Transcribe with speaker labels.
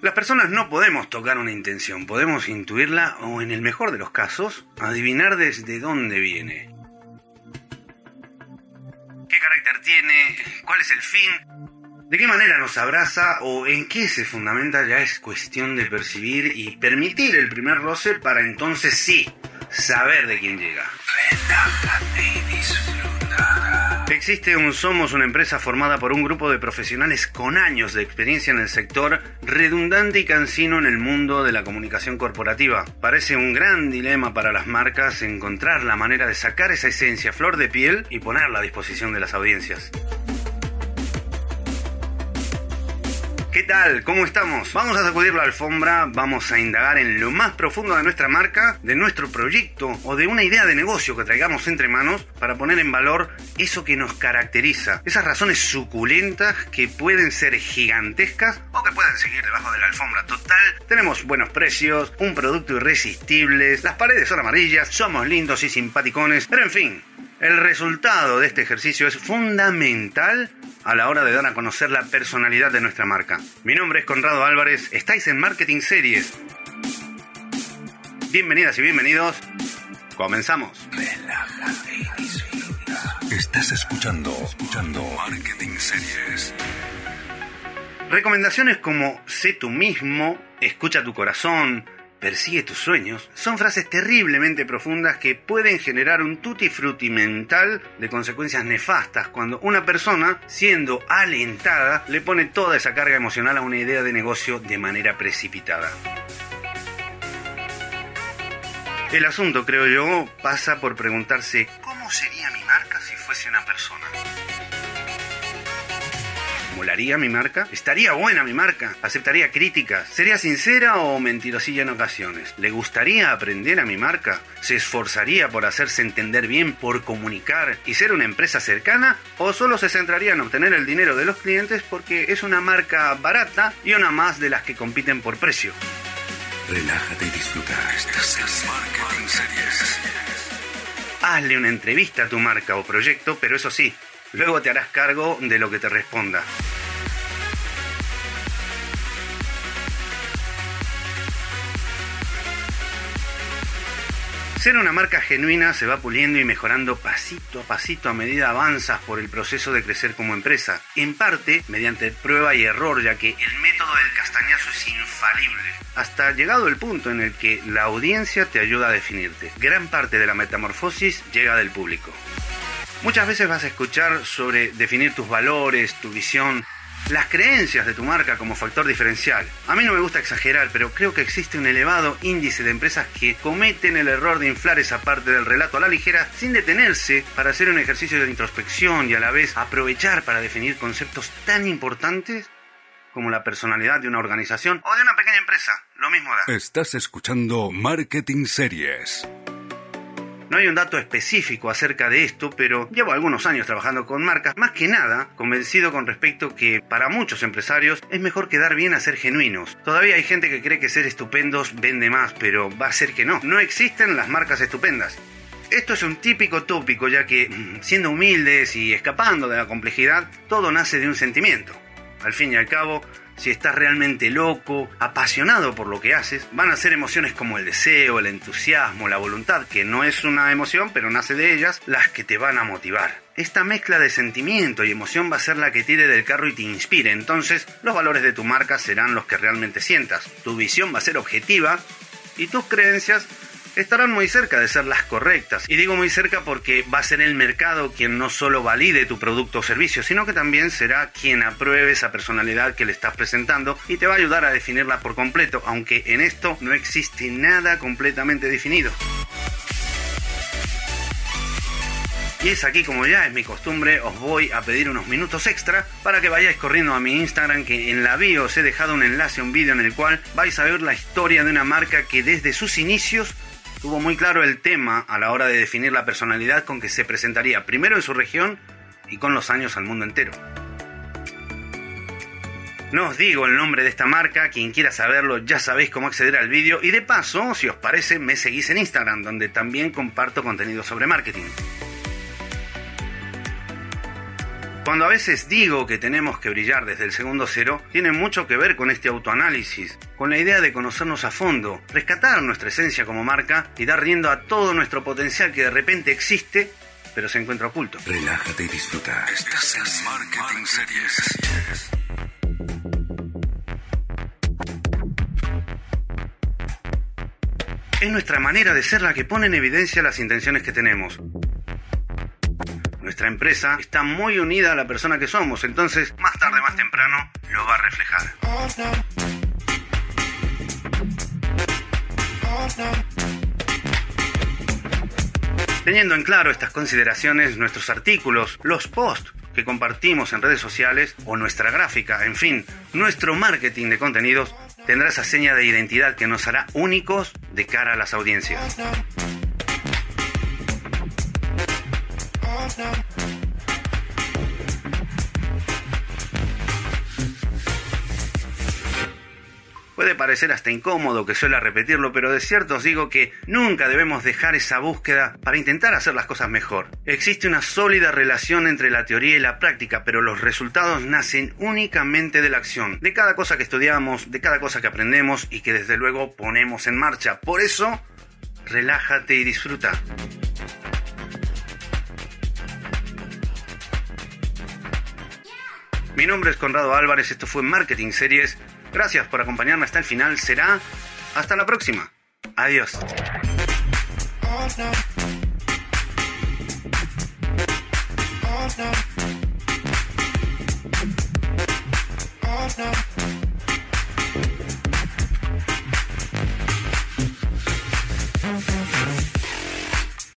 Speaker 1: Las personas no podemos tocar una intención, podemos intuirla o en el mejor de los casos, adivinar desde dónde viene. ¿Qué carácter tiene? ¿Cuál es el fin? ¿De qué manera nos abraza o en qué se fundamenta ya es cuestión de percibir y permitir el primer roce para entonces sí saber de quién llega? Y. Existe un Somos, una empresa formada por un grupo de profesionales con años de experiencia en el sector, redundante y cansino en el mundo de la comunicación corporativa. Parece un gran dilema para las marcas encontrar la manera de sacar esa esencia flor de piel y ponerla a disposición de las audiencias. ¿Qué tal? ¿Cómo estamos? Vamos a sacudir la alfombra, vamos a indagar en lo más profundo de nuestra marca, de nuestro proyecto o de una idea de negocio que traigamos entre manos para poner en valor eso que nos caracteriza, esas razones suculentas que pueden ser gigantescas o que pueden seguir debajo de la alfombra. Total, tenemos buenos precios, un producto irresistible, las paredes son amarillas, somos lindos y simpaticones, pero en fin, el resultado de este ejercicio es fundamental a la hora de dar a conocer la personalidad de nuestra marca. Mi nombre es Conrado Álvarez, estáis en Marketing Series. Bienvenidas y bienvenidos. Comenzamos. Relájate y
Speaker 2: disfruta. Estás escuchando, escuchando Marketing Series.
Speaker 1: Recomendaciones como sé tú mismo, escucha tu corazón, persigue tus sueños, son frases terriblemente profundas que pueden generar un tutti frutti mental de consecuencias nefastas cuando una persona, siendo alentada, le pone toda esa carga emocional a una idea de negocio de manera precipitada. El asunto, creo yo, pasa por preguntarse, ¿cómo sería mi marca si fuese una persona? ¿Molaría mi marca? ¿Estaría buena mi marca? ¿Aceptaría críticas? ¿Sería sincera o mentirosilla en ocasiones? ¿Le gustaría aprender a mi marca? ¿Se esforzaría por hacerse entender bien, por comunicar y ser una empresa cercana? ¿O solo se centraría en obtener el dinero de los clientes porque es una marca barata y una más de las que compiten por precio?
Speaker 2: Relájate y disfruta. Estás en Marketing Series.
Speaker 1: Hazle una entrevista a tu marca o proyecto, pero eso sí, Luego te harás cargo de lo que te responda. Ser una marca genuina se va puliendo y mejorando pasito a pasito a medida avanzas por el proceso de crecer como empresa, en parte mediante prueba y error, ya que el método del castañazo es infalible, hasta llegado el punto en el que la audiencia te ayuda a definirte. Gran parte de la metamorfosis llega del público. Muchas veces vas a escuchar sobre definir tus valores, tu visión, las creencias de tu marca como factor diferencial. A mí no me gusta exagerar, pero creo que existe un elevado índice de empresas que cometen el error de inflar esa parte del relato a la ligera sin detenerse para hacer un ejercicio de introspección y a la vez aprovechar para definir conceptos tan importantes como la personalidad de una organización o de una pequeña empresa. Lo mismo da.
Speaker 2: Estás escuchando Marketing Series.
Speaker 1: No hay un dato específico acerca de esto, pero llevo algunos años trabajando con marcas, más que nada convencido con respecto que para muchos empresarios es mejor quedar bien a ser genuinos. Todavía hay gente que cree que ser estupendos vende más, pero va a ser que no. No existen las marcas estupendas. Esto es un típico tópico, ya que, mm, siendo humildes y escapando de la complejidad, todo nace de un sentimiento. Al fin y al cabo, si estás realmente loco, apasionado por lo que haces, van a ser emociones como el deseo, el entusiasmo, la voluntad, que no es una emoción, pero nace de ellas, las que te van a motivar. Esta mezcla de sentimiento y emoción va a ser la que tire del carro y te inspire, entonces los valores de tu marca serán los que realmente sientas. Tu visión va a ser objetiva y tus creencias estarán muy cerca de ser las correctas. Y digo muy cerca porque va a ser el mercado quien no solo valide tu producto o servicio, sino que también será quien apruebe esa personalidad que le estás presentando y te va a ayudar a definirla por completo, aunque en esto no existe nada completamente definido. Y es aquí como ya es mi costumbre, os voy a pedir unos minutos extra para que vayáis corriendo a mi Instagram que en la bio os he dejado un enlace un vídeo en el cual vais a ver la historia de una marca que desde sus inicios tuvo muy claro el tema a la hora de definir la personalidad con que se presentaría primero en su región y con los años al mundo entero. No os digo el nombre de esta marca, quien quiera saberlo ya sabéis cómo acceder al vídeo y de paso, si os parece, me seguís en Instagram, donde también comparto contenido sobre marketing. Cuando a veces digo que tenemos que brillar desde el segundo cero, tiene mucho que ver con este autoanálisis, con la idea de conocernos a fondo, rescatar nuestra esencia como marca y dar riendo a todo nuestro potencial que de repente existe, pero se encuentra oculto.
Speaker 2: Relájate y disfruta. Estás en Marketing Series.
Speaker 1: Es nuestra manera de ser la que pone en evidencia las intenciones que tenemos. Nuestra empresa está muy unida a la persona que somos, entonces más tarde, más temprano, lo va a reflejar. Teniendo en claro estas consideraciones, nuestros artículos, los posts que compartimos en redes sociales o nuestra gráfica, en fin, nuestro marketing de contenidos tendrá esa seña de identidad que nos hará únicos de cara a las audiencias. Puede parecer hasta incómodo que suela repetirlo, pero de cierto os digo que nunca debemos dejar esa búsqueda para intentar hacer las cosas mejor. Existe una sólida relación entre la teoría y la práctica, pero los resultados nacen únicamente de la acción, de cada cosa que estudiamos, de cada cosa que aprendemos y que desde luego ponemos en marcha. Por eso, relájate y disfruta. Mi nombre es Conrado Álvarez, esto fue Marketing Series. Gracias por acompañarme hasta el final. Será hasta la próxima. Adiós.